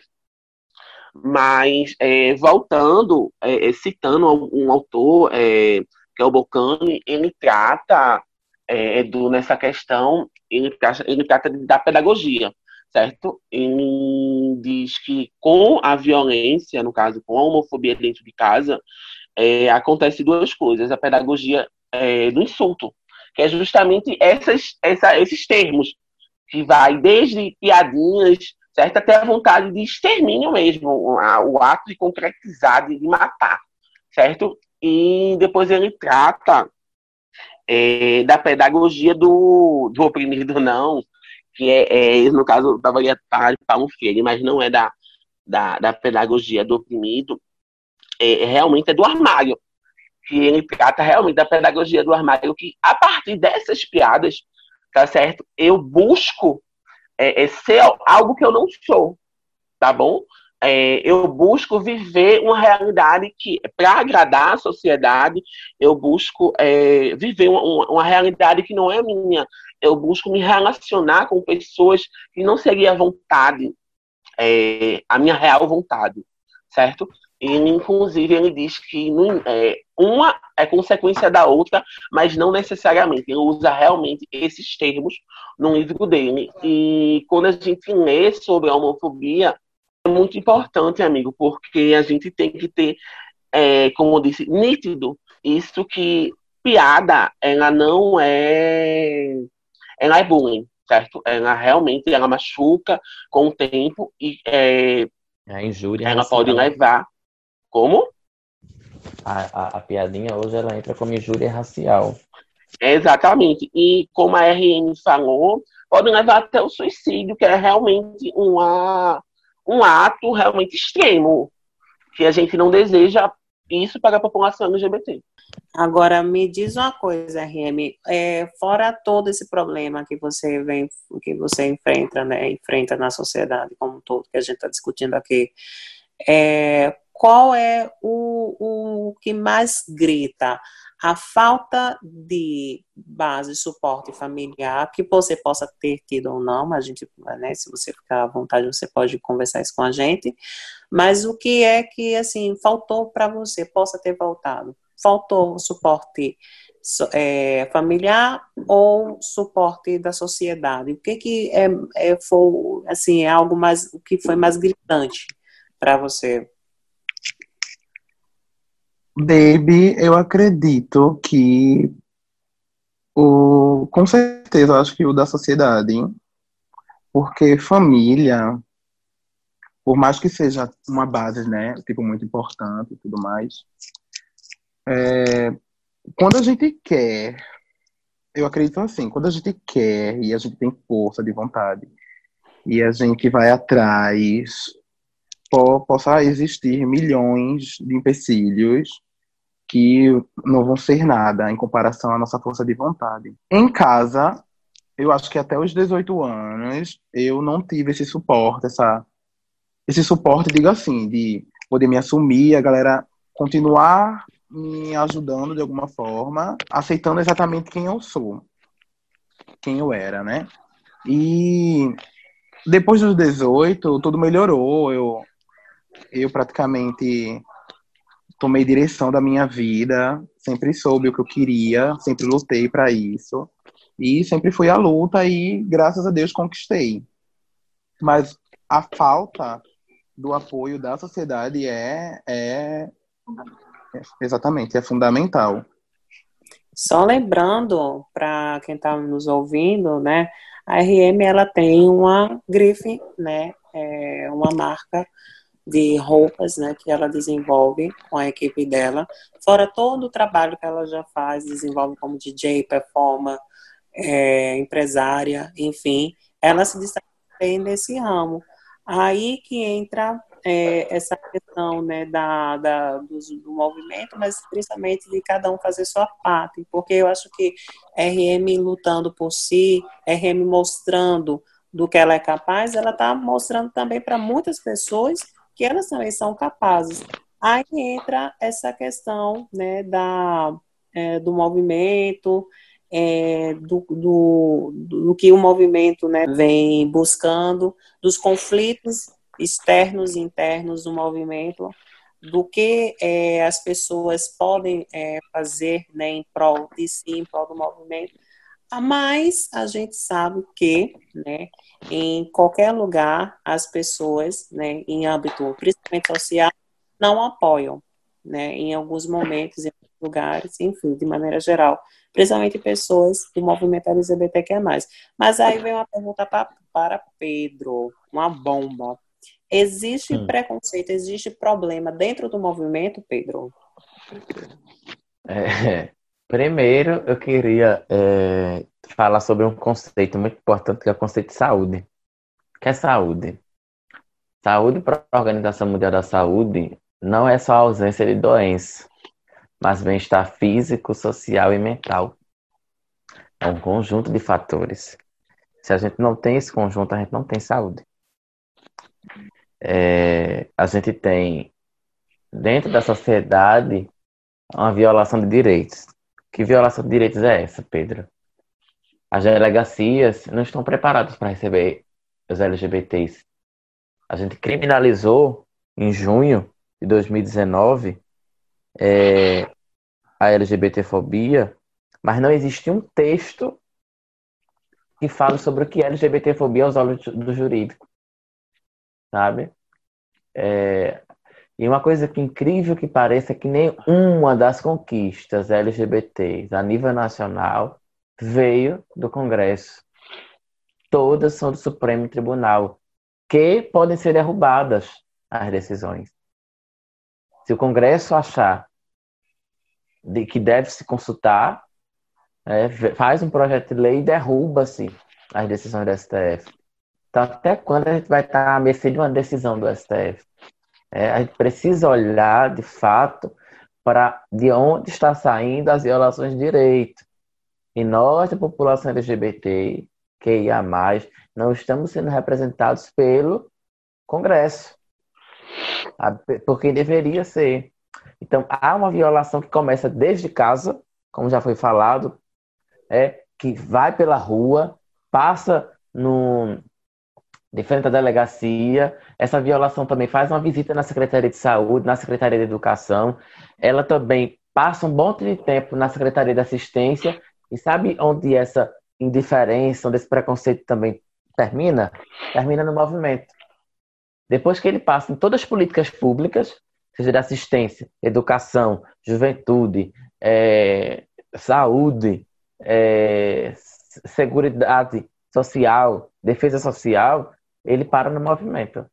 Mas, é, voltando, é, citando um autor, é, que é o Bocani, ele trata é, do, nessa questão, ele trata, ele trata da pedagogia, certo? Ele diz que com a violência, no caso, com a homofobia dentro de casa, é, acontece duas coisas. A pedagogia é, do insulto, que é justamente essas, essa, esses termos, que vai desde piadinhas, certo? Até a vontade de extermínio mesmo, o, ato de concretizar, de matar, certo? e depois ele trata é, da pedagogia do, do oprimido não, que é, é no caso da variedade Paulo Freire, mas não é da, da, da pedagogia do oprimido, é, realmente é do armário, que ele trata realmente da pedagogia do armário, que a partir dessas piadas, tá certo? Eu busco é, é ser algo que eu não sou, tá bom? é, eu busco viver uma realidade que, para agradar a sociedade, eu busco é, viver uma, uma, realidade que não é minha. Eu busco me relacionar com pessoas que não seria a vontade, é, a minha real vontade, certo? Inclusive, ele diz que é, uma é consequência da outra, mas não necessariamente. Ele usa realmente esses termos no livro dele. E quando a gente lê sobre a homofobia, é muito importante, amigo, porque a gente tem que ter é, como eu disse, nítido. Isso que piada, ela não é. Ela é bullying, certo? Ela realmente ela machuca com o tempo e é, A injúria ela racial. pode levar. Como? A, a, a piadinha hoje ela entra como injúria racial. Exatamente. E como a RN falou, pode levar até o suicídio, que é realmente uma, um ato realmente extremo, que a gente não deseja isso para a população LGBT. Agora, me diz uma coisa, RM, é, fora todo esse problema que você vem, que você enfrenta, né, enfrenta na sociedade como um todo, que a gente está discutindo aqui, é, qual é o, o que mais grita? A falta de base, suporte familiar, que você possa ter tido ou não, mas a gente, né, se você ficar à vontade, você pode conversar isso com a gente, mas o que é que, assim, faltou para você, possa ter voltado? faltou suporte é, familiar ou suporte da sociedade? O que que é, é foi assim é algo mais o que foi mais gritante para você? Baby, eu acredito que o com certeza eu acho que o da sociedade, porque família, por mais que seja uma base, né, tipo muito importante e tudo mais, é, quando a gente quer, eu acredito assim, quando a gente quer e a gente tem força de vontade e a gente vai atrás, po possa existir milhões de empecilhos que não vão ser nada em comparação à nossa força de vontade. Em casa, eu acho que até os 18 anos eu não tive esse suporte, essa esse suporte, digo assim, de poder me assumir, a galera continuar me ajudando de alguma forma, aceitando exatamente quem eu sou, quem eu era, né? E depois dos 18, tudo melhorou. Eu, eu praticamente tomei direção da minha vida, sempre soube o que eu queria, sempre lutei para isso. E sempre fui à luta e, graças a Deus, conquistei. Mas a falta do apoio da sociedade é, é Exatamente, é fundamental. Só lembrando para quem está nos ouvindo, né, a RM ela tem uma grife, né, é uma marca de roupas, né, que ela desenvolve com a equipe dela. Fora todo o trabalho que ela já faz, desenvolve como DJ, performer, é, empresária, enfim, ela se destaca nesse ramo. Aí que entra é, essa questão né, da, da do, do, movimento, mas principalmente de cada um fazer sua parte, porque eu acho que RM lutando por si, RM mostrando do que ela é capaz, ela está mostrando também para muitas pessoas que elas também são capazes. Aí entra essa questão né, da, é, do movimento, é, do, do, do, que o movimento né, vem buscando, dos conflitos externos e internos do movimento, do que é, as pessoas podem é, fazer né, em prol de si, em prol do movimento. Mas a gente sabe que, né, em qualquer lugar, as pessoas, né, em âmbito principalmente social, não apoiam, né, em alguns momentos, em alguns lugares, enfim, de maneira geral, principalmente pessoas do movimento LGBTQ+. Mas aí vem uma pergunta pra, para Pedro, uma bomba. Existe hum. preconceito, existe problema dentro do movimento, Pedro? É, primeiro, eu queria é, falar sobre um conceito muito importante, que é o conceito de saúde. O que é saúde? Saúde para a Organização Mundial da Saúde não é só a ausência de doença, mas bem-estar físico, social e mental. É um conjunto de fatores. Se a gente não tem esse conjunto, a gente não tem saúde é, a gente tem dentro da sociedade uma violação de direitos. Que violação de direitos é essa, Pedro? As delegacias não estão preparadas para receber os LGBTs. A gente criminalizou em junho de 2019 é, a LGBTfobia, mas não existe um texto que fale sobre o que é LGBTfobia aos olhos do jurídico sabe? É, E uma coisa que incrível que pareça é que nenhuma das conquistas LGBTs a nível nacional veio do Congresso. Todas são do Supremo Tribunal, que podem ser derrubadas as decisões. Se o Congresso achar de que deve se consultar, é, faz um projeto de lei e derruba-se as decisões do STF. Então, até quando a gente vai estar à mercê de uma decisão do STF? É, a gente precisa olhar, de fato, para de onde está saindo as violações de direito. E nós, a população LGBT, que ia mais, não estamos sendo representados pelo Congresso, porque deveria ser. Então, há uma violação que começa desde casa, como já foi falado, é que vai pela rua, passa no, de frente à delegacia. Essa violação também faz uma visita na Secretaria de Saúde, na Secretaria de Educação. Ela também passa um bom tempo na Secretaria de Assistência. E sabe onde essa indiferença, onde esse preconceito também termina? Termina no movimento. Depois que ele passa em todas as políticas públicas, seja de assistência, educação, juventude, é, saúde, é, social, defesa social, ele para no movimento.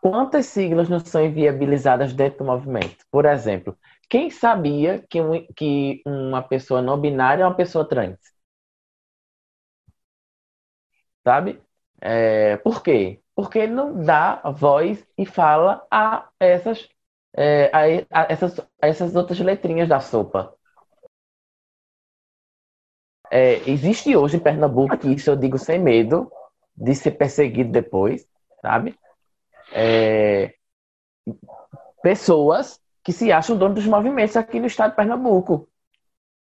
Quantas siglas não são inviabilizadas dentro do movimento? Por exemplo, quem sabia que, um, que uma pessoa não binária é uma pessoa trans? Sabe? É, por quê? Porque ele não dá voz e fala a essas, é, a, a essas, a essas outras letrinhas da sopa. É, existe hoje em Pernambuco, que isso eu digo sem medo de ser perseguido depois, sabe? É, pessoas que se acham donos dos movimentos aqui no estado de Pernambuco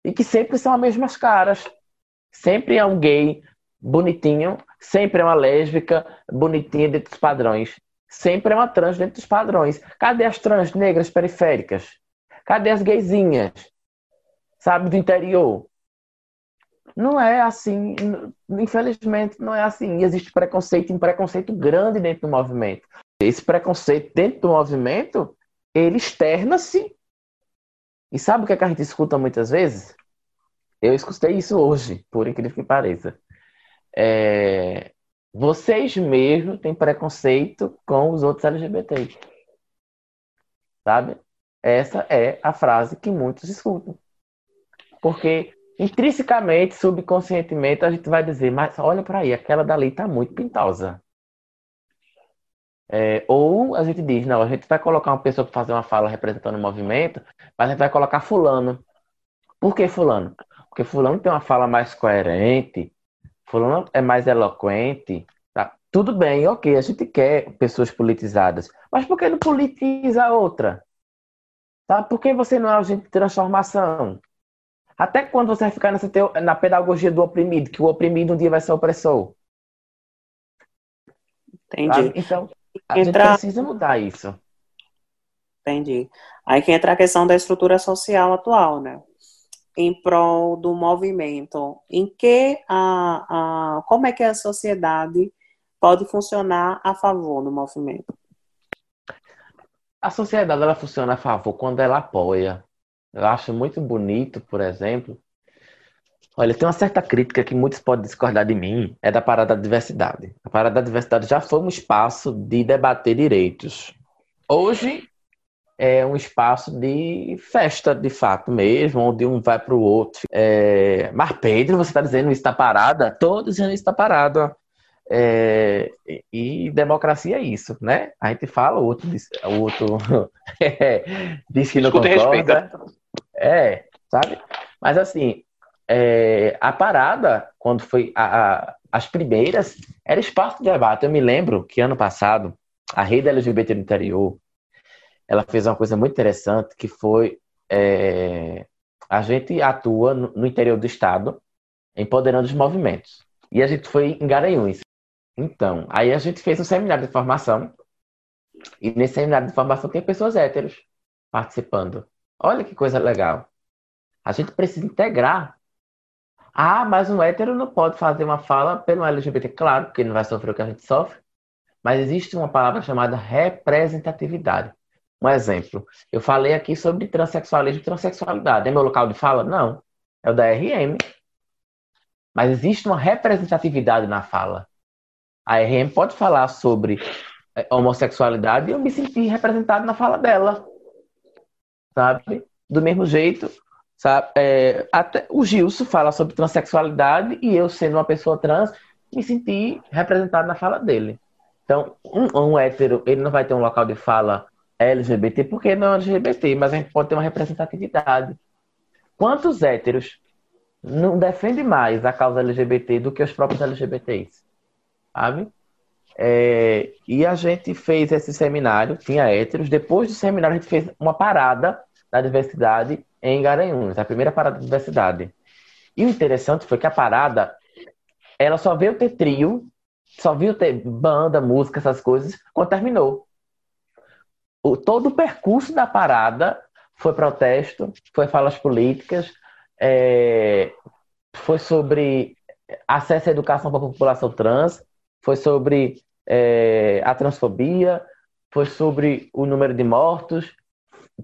e que sempre são as mesmas caras. Sempre é um gay bonitinho, sempre é uma lésbica bonitinha dentro dos padrões. Sempre é uma trans dentro dos padrões. Cadê as trans negras periféricas? Cadê as gaysinhas? Sabe, do interior? Não é assim, infelizmente não é assim. E existe preconceito, um preconceito grande dentro do movimento. Esse preconceito dentro do movimento, ele externa-se. E sabe o que, é que a gente escuta muitas vezes? Eu escutei isso hoje, por incrível que pareça. É... Vocês mesmos têm preconceito com os outros LGBT. Sabe? Essa é a frase que muitos escutam. Porque intrinsecamente, subconscientemente, a gente vai dizer, mas olha para aí, aquela dali está muito pintosa. É, ou a gente diz, não, a gente vai colocar uma pessoa para fazer uma fala representando o movimento, mas a gente vai colocar fulano. Por que fulano? Porque fulano tem uma fala mais coerente, fulano é mais eloquente, tá? Tudo bem, ok, a gente quer pessoas politizadas, mas por que não politiza outra? Tá? Por que você não é agente de transformação? Até quando você vai ficar nessa teo... na pedagogia do oprimido, que o oprimido um dia vai ser opressor? Entendi. Então, a entra... gente precisa mudar isso. Entendi. Aí que entra a questão da estrutura social atual, né? Em prol do movimento. Em que a, a como é que a sociedade pode funcionar a favor do movimento? A sociedade ela funciona a favor quando ela apoia, eu acho muito bonito, por exemplo. Olha, tem uma certa crítica que muitos podem discordar de mim, é da parada da diversidade. A parada da diversidade já foi um espaço de debater direitos. Hoje é um espaço de festa, de fato mesmo, onde um vai para o outro. É... Mas Pedro, você está dizendo isso está parada? Todos dizendo isso está parada. É, e democracia é isso, né? A gente fala, o outro diz, o outro diz que não Escuta concorda. É, sabe? Mas assim, é, a parada, quando foi a, a, as primeiras, era espaço de debate. Eu me lembro que ano passado, a rede LGBT do interior, ela fez uma coisa muito interessante, que foi é, a gente atua no, no interior do estado, empoderando os movimentos. E a gente foi em Garanhuns. Então, aí a gente fez um seminário de formação. E nesse seminário de formação tem pessoas héteros participando. Olha que coisa legal. A gente precisa integrar. Ah, mas um hétero não pode fazer uma fala pelo LGBT. Claro, porque ele não vai sofrer o que a gente sofre. Mas existe uma palavra chamada representatividade. Um exemplo. Eu falei aqui sobre transexualismo e transexualidade. É meu local de fala? Não. É o da RM. Mas existe uma representatividade na fala. A RM pode falar sobre é, homossexualidade e eu me senti representado na fala dela. Sabe? Do mesmo jeito, sabe? É, até o Gilson fala sobre transexualidade e eu, sendo uma pessoa trans, me senti representado na fala dele. Então, um, um hétero, ele não vai ter um local de fala LGBT porque não é LGBT, mas a gente pode ter uma representatividade. Quantos héteros não defendem mais a causa LGBT do que os próprios LGBTs? Sabe? É, e a gente fez esse seminário, tinha héteros. Depois do seminário, a gente fez uma parada da diversidade em Garanhuns, a primeira parada da diversidade. E o interessante foi que a parada, ela só veio ter trio, só viu ter banda, música, essas coisas, quando terminou. O, todo o percurso da parada foi protesto, foi falas políticas, é, foi sobre acesso à educação para a população trans, foi sobre é, a transfobia, foi sobre o número de mortos,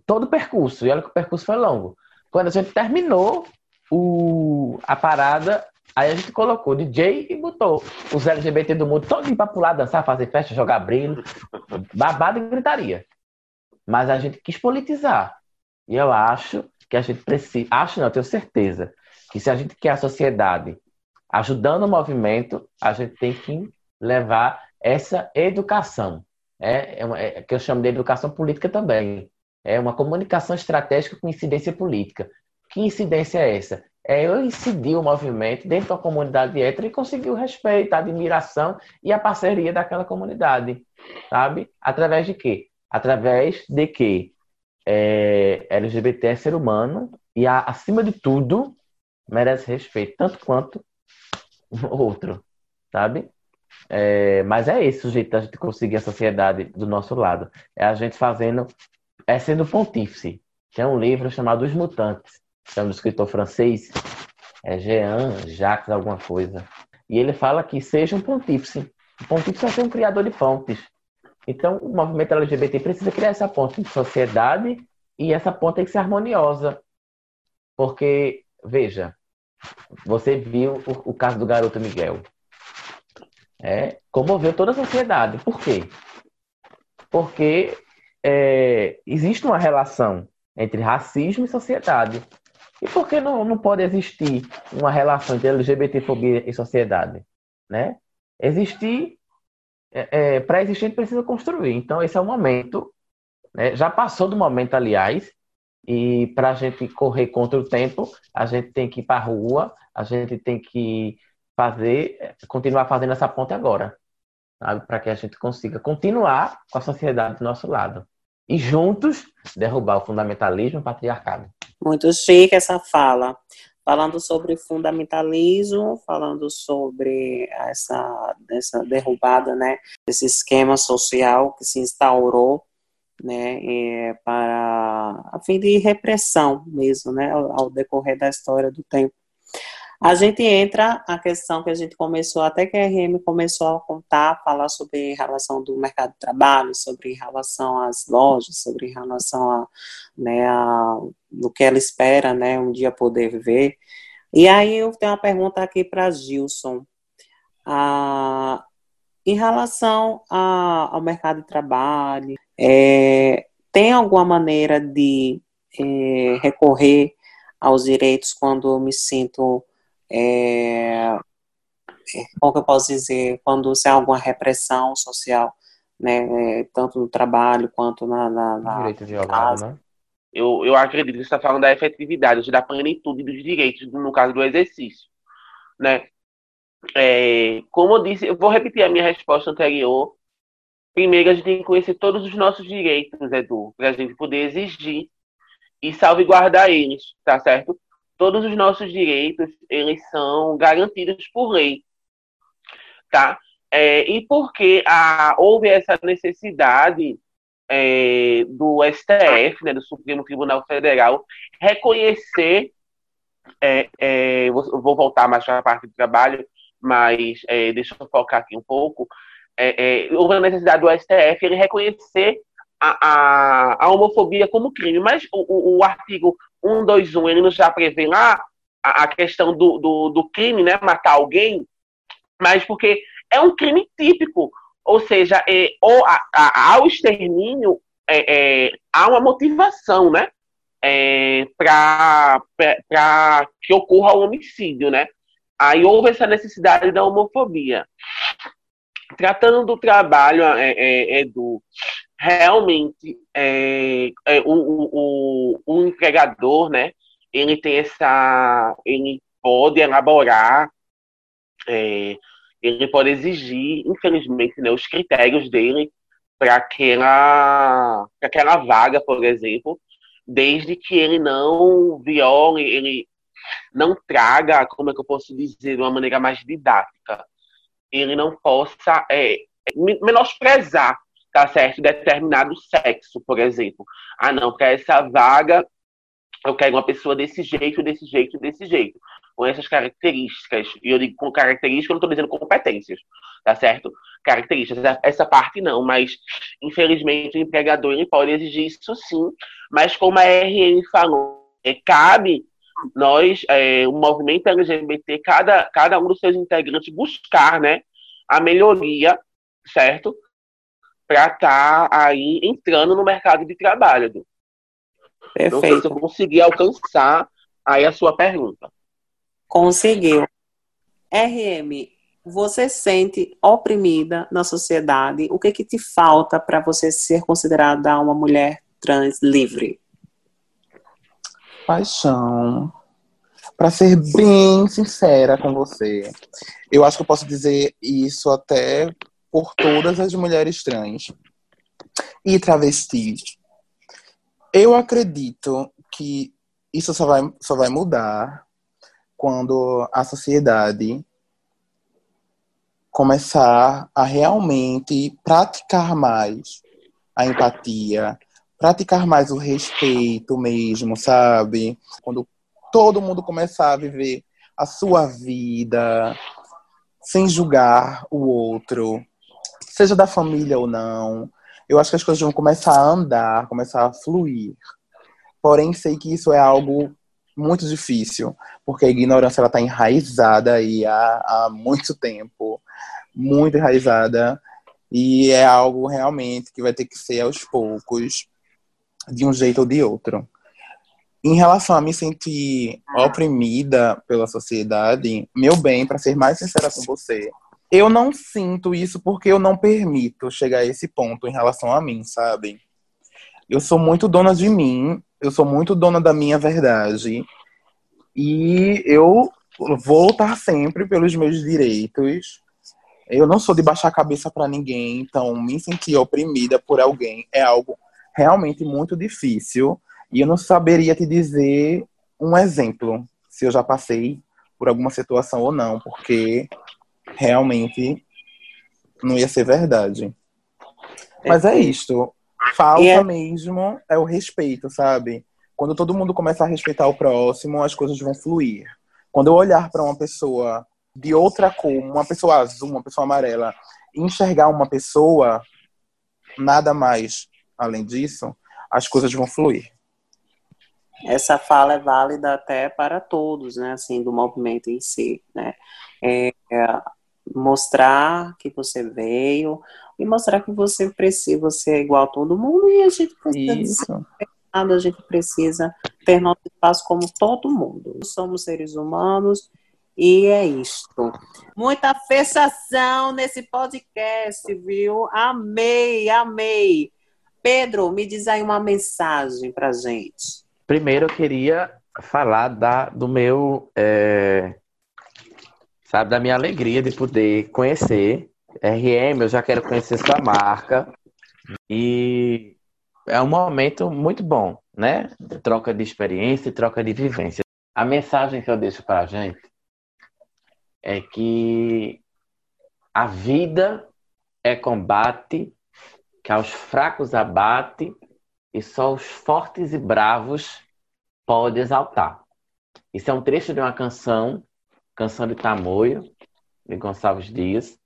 todo o percurso. E olha que o percurso foi longo. Quando a gente terminou o, a parada, aí a gente colocou DJ e botou os LGBT do mundo todo para pular, dançar, fazer festa, jogar brilho, babado e gritaria. Mas a gente quis politizar. E eu acho que a gente precisa, acho não, tenho certeza, que se a gente quer a sociedade ajudando o movimento, a gente tem que levar essa educação. É, é, uma, é que eu chamo de educação política também. É uma comunicação estratégica com incidência política. Que incidência é essa? É eu incidir o movimento dentro da comunidade hétero e conseguir o respeito, a admiração e a parceria daquela comunidade, sabe? Através de quê? Através de que é, LGBT é ser humano e, a, acima de tudo, merece respeito, tanto quanto o outro, sabe? É, mas é esse o jeito da gente conseguir a sociedade do nosso lado. É a gente fazendo é sendo pontífice. Tem um livro chamado Os Mutantes, que é um escritor francês, é Jean Jacques alguma coisa. E ele fala que seja um pontífice. O pontífice é ser um criador de pontes. Então, o movimento LGBT precisa criar essa ponte de sociedade e essa ponte tem que ser harmoniosa. Porque, veja, você viu o, o caso do garoto Miguel. É, comoveu toda a sociedade. Por quê? Porque é, existe uma relação entre racismo e sociedade. E por que não, não pode existir uma relação entre LGBTfobia e sociedade? Né? Existir, é, é, para existir, precisa construir. Então, esse é o momento. Né? Já passou do momento, aliás, e para a gente correr contra o tempo, a gente tem que ir para a rua, a gente tem que fazer, continuar fazendo essa ponte agora, para que a gente consiga continuar com a sociedade do nosso lado e juntos derrubar o fundamentalismo e o patriarcado. Muito chique essa fala. Falando sobre fundamentalismo, falando sobre essa, essa derrubada, né, desse esquema social que se instaurou, né, para a fim de repressão mesmo, né, ao decorrer da história do tempo. A gente entra a questão que a gente começou, até que a RM começou a contar, falar sobre relação do mercado de trabalho, sobre relação às lojas, sobre relação a, né, a, do que ela espera, né, um dia poder viver. E aí eu tenho uma pergunta aqui para Gilson. Ah, em relação a, ao mercado de trabalho, é, tem alguma maneira de é, recorrer aos direitos quando eu me sinto é, como que eu posso dizer, quando se há alguma repressão social, né, é, tanto no trabalho quanto na, na, na direito violado, né? Eu, eu acredito que você está falando da efetividade, da plenitude dos direitos, no caso do exercício, né? É, como eu disse, eu vou repetir a minha resposta anterior. Primeiro, a gente tem que conhecer todos os nossos direitos, Edu, para a gente poder exigir e salvaguardar eles, tá certo? Todos os nossos direitos eles são garantidos por lei, tá? É, e porque a, houve essa necessidade é, do STF, né, do Supremo Tribunal Federal, reconhecer, é, é vou, vou, voltar mais para a parte do trabalho, mas é, deixa eu focar aqui um pouco, é, houve a necessidade do STF ele reconhecer a, a, a homofobia como crime, mas o, o, o artigo 121 ele já prevê lá a, a questão do, do, do crime, né, matar alguém, mas porque é um crime típico, ou seja, é, ou a, a, ao extermínio é, é, há uma motivação, né? É, para que ocorra o homicídio, né? Aí houve essa necessidade da homofobia. Tratando do trabalho, é, é, Edu, realmente é, é, o, o, o, empregador, né? Ele tem essa, ele pode elaborar, é, ele pode exigir, infelizmente, né, os critérios dele para aquela, aquela vaga, por exemplo, desde que ele não viole, ele não traga, como é que eu posso dizer, de uma maneira mais didática, ele não possa é, menosprezar, tá certo, determinado sexo, por exemplo. Ah, não, para essa vaga eu quero uma pessoa desse jeito, desse jeito, desse jeito com essas características. E eu digo com características, eu não estou dizendo competências, tá certo? Características, essa parte não, mas infelizmente o empregador ele pode exigir isso sim, mas como a RN falou, é, cabe nós, é, o movimento LGBT, cada, cada um dos seus integrantes buscar né, a melhoria, certo? Para estar tá aí entrando no mercado de trabalho. Perfeito. Então, se eu conseguir alcançar aí a sua pergunta. Conseguiu. RM, você sente oprimida na sociedade? O que que te falta para você ser considerada uma mulher trans livre? Paixão. Para ser bem sincera com você, eu acho que eu posso dizer isso até por todas as mulheres trans e travestis. Eu acredito que isso só vai, só vai mudar quando a sociedade começar a realmente praticar mais a empatia, praticar mais o respeito mesmo, sabe? Quando todo mundo começar a viver a sua vida sem julgar o outro, seja da família ou não, eu acho que as coisas vão começar a andar, começar a fluir. Porém, sei que isso é algo muito difícil, porque a ignorância ela está enraizada aí há, há muito tempo, muito enraizada, e é algo realmente que vai ter que ser aos poucos, de um jeito ou de outro. Em relação a me sentir oprimida pela sociedade, meu bem, para ser mais sincera com você, eu não sinto isso porque eu não permito chegar a esse ponto em relação a mim, sabe? Eu sou muito dona de mim eu sou muito dona da minha verdade e eu vou lutar sempre pelos meus direitos. Eu não sou de baixar a cabeça para ninguém, então me sentir oprimida por alguém é algo realmente muito difícil e eu não saberia te dizer um exemplo se eu já passei por alguma situação ou não, porque realmente não ia ser verdade. Mas é isto. Falta é... mesmo é o respeito, sabe? Quando todo mundo começa a respeitar o próximo, as coisas vão fluir. Quando eu olhar para uma pessoa de outra cor, uma pessoa azul, uma pessoa amarela, enxergar uma pessoa, nada mais além disso, as coisas vão fluir. Essa fala é válida até para todos, né? Assim, do movimento em si, né? É, é mostrar que você veio, e mostrar que você precisa, você é igual a todo mundo e a gente precisa Isso. a gente precisa ter nosso espaço como todo mundo. Somos seres humanos e é isto. Muita fechação nesse podcast, viu? Amei, amei. Pedro, me diz aí uma mensagem pra gente. Primeiro eu queria falar da, do meu, é, sabe, da minha alegria de poder conhecer RM, eu já quero conhecer sua marca. E é um momento muito bom, né? Troca de experiência e troca de vivência. A mensagem que eu deixo para a gente é que a vida é combate, que aos fracos abate e só os fortes e bravos pode exaltar. Isso é um trecho de uma canção, Canção de Tamoio, de Gonçalves Dias,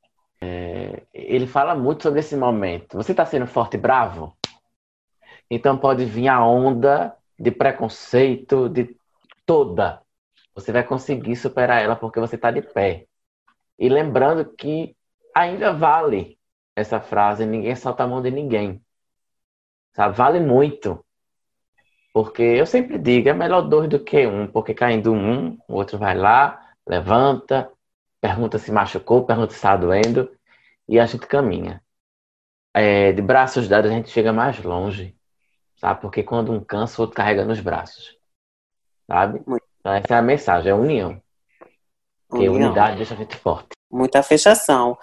é, ele fala muito sobre esse momento. Você está sendo forte e bravo? Então pode vir a onda de preconceito, de toda. Você vai conseguir superar ela porque você está de pé. E lembrando que ainda vale essa frase, ninguém solta a mão de ninguém. Sabe? Vale muito. Porque eu sempre digo, é melhor dois do que um, porque caindo um, o outro vai lá, levanta, pergunta se machucou, pergunta se está doendo, e a gente caminha. É, de braços dados a gente chega mais longe, sabe? Porque quando um cansa, o outro carrega nos braços, sabe? Então essa é a mensagem, é a união. Porque união. unidade deixa a gente forte. Muita fechação.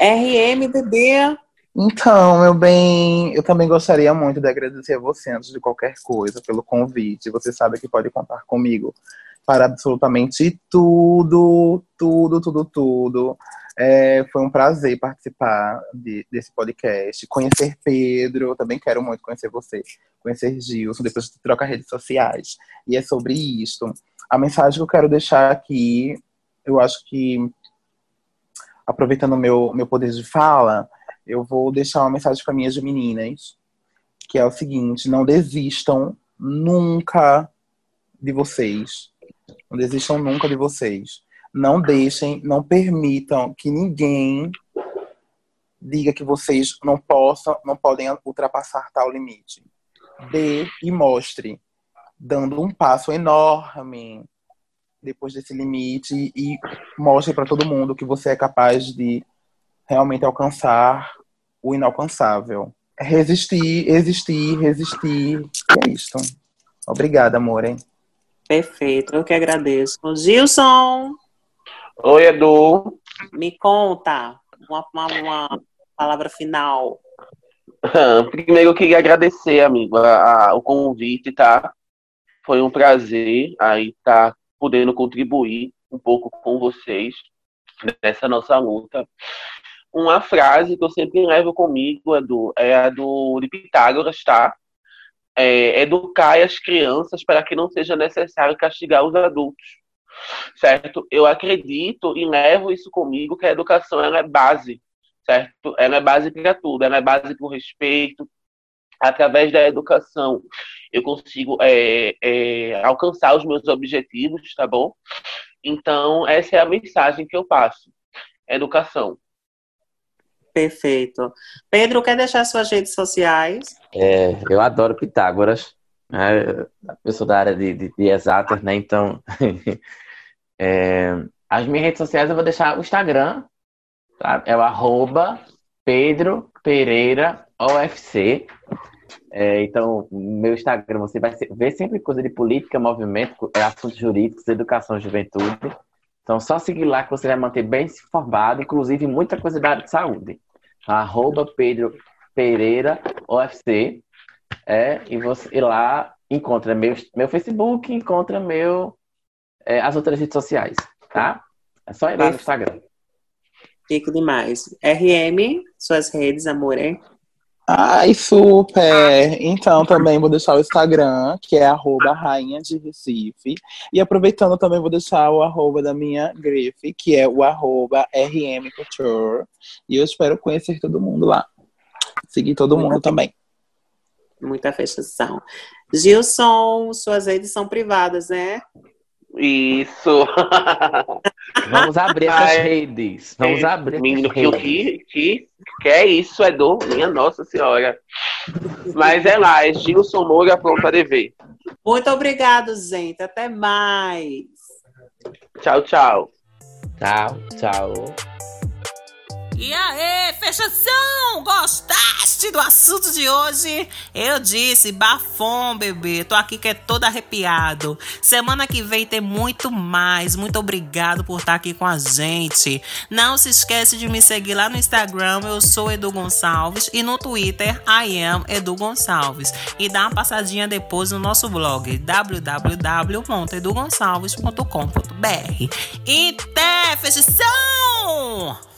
RM, bebê, então, meu bem, eu também gostaria muito de agradecer a você, antes de qualquer coisa, pelo convite. Você sabe que pode contar comigo para absolutamente tudo, tudo, tudo, tudo. É, foi um prazer participar de, desse podcast, conhecer Pedro, também quero muito conhecer você, conhecer Gilson, depois de trocar redes sociais. E é sobre isto. A mensagem que eu quero deixar aqui, eu acho que, aproveitando meu, meu poder de fala, eu vou deixar uma mensagem para minhas meninas, que é o seguinte: não desistam nunca de vocês. Não desistam nunca de vocês. Não deixem, não permitam que ninguém diga que vocês não possam, não podem ultrapassar tal limite. Dê e mostre, dando um passo enorme depois desse limite e mostre para todo mundo que você é capaz de realmente alcançar o inalcançável. Resistir, existir, resistir. E é isso. Obrigada, amor. Hein? Perfeito, eu que agradeço. Gilson! Oi, Edu. Me conta uma, uma, uma palavra final. Primeiro eu queria agradecer, amigo, a, a, o convite, tá? Foi um prazer aí estar tá podendo contribuir um pouco com vocês nessa nossa luta uma frase que eu sempre levo comigo, Edu, é a do de Pitágoras, tá? É, educar as crianças para que não seja necessário castigar os adultos, certo? Eu acredito e levo isso comigo que a educação ela é base, certo? Ela é base para tudo, ela é base para o respeito. Através da educação, eu consigo é, é, alcançar os meus objetivos, tá bom? Então, essa é a mensagem que eu passo. Educação. Perfeito. Pedro, quer deixar suas redes sociais? É, eu adoro Pitágoras. Né? Eu sou da área de, de, de exatas, né? Então, é, as minhas redes sociais eu vou deixar o Instagram, tá? é o arroba Pedro Pereira OFC. É, então, meu Instagram você vai ver sempre coisa de política, movimento, assuntos jurídicos, educação, juventude. Então, só seguir lá que você vai manter bem informado, inclusive muita coisa da área de saúde. Arroba Pedro Pereira OFC. É, e você e lá encontra meu, meu Facebook, encontra meu é, as outras redes sociais, tá? É só ir lá no Instagram. Fico demais. RM, suas redes, amor, hein? Ai, super! Então, também vou deixar o Instagram, que é arroba rainha de Recife. E aproveitando, também vou deixar o arroba da minha grife, que é o arroba RM Couture. E eu espero conhecer todo mundo lá. Seguir todo mundo também. Muita fechação. Gilson, suas redes são privadas, né? Isso. Vamos abrir essas Ai, redes. Vamos é, abrir. Menino, que, que, que, que é isso, Edu? Minha Nossa Senhora. Mas é lá, é Gilson Moura pronto a dever. Muito obrigado, gente. Até mais. Tchau, tchau. Tchau, tchau. E aí, fechação! Gostaste do assunto de hoje? Eu disse, bafom, bebê. Tô aqui que é todo arrepiado. Semana que vem tem muito mais. Muito obrigado por estar aqui com a gente. Não se esquece de me seguir lá no Instagram, eu sou Edu Gonçalves. E no Twitter, I am Edu Gonçalves. E dá uma passadinha depois no nosso blog, www.edugonçalves.com.br. E até, fechação!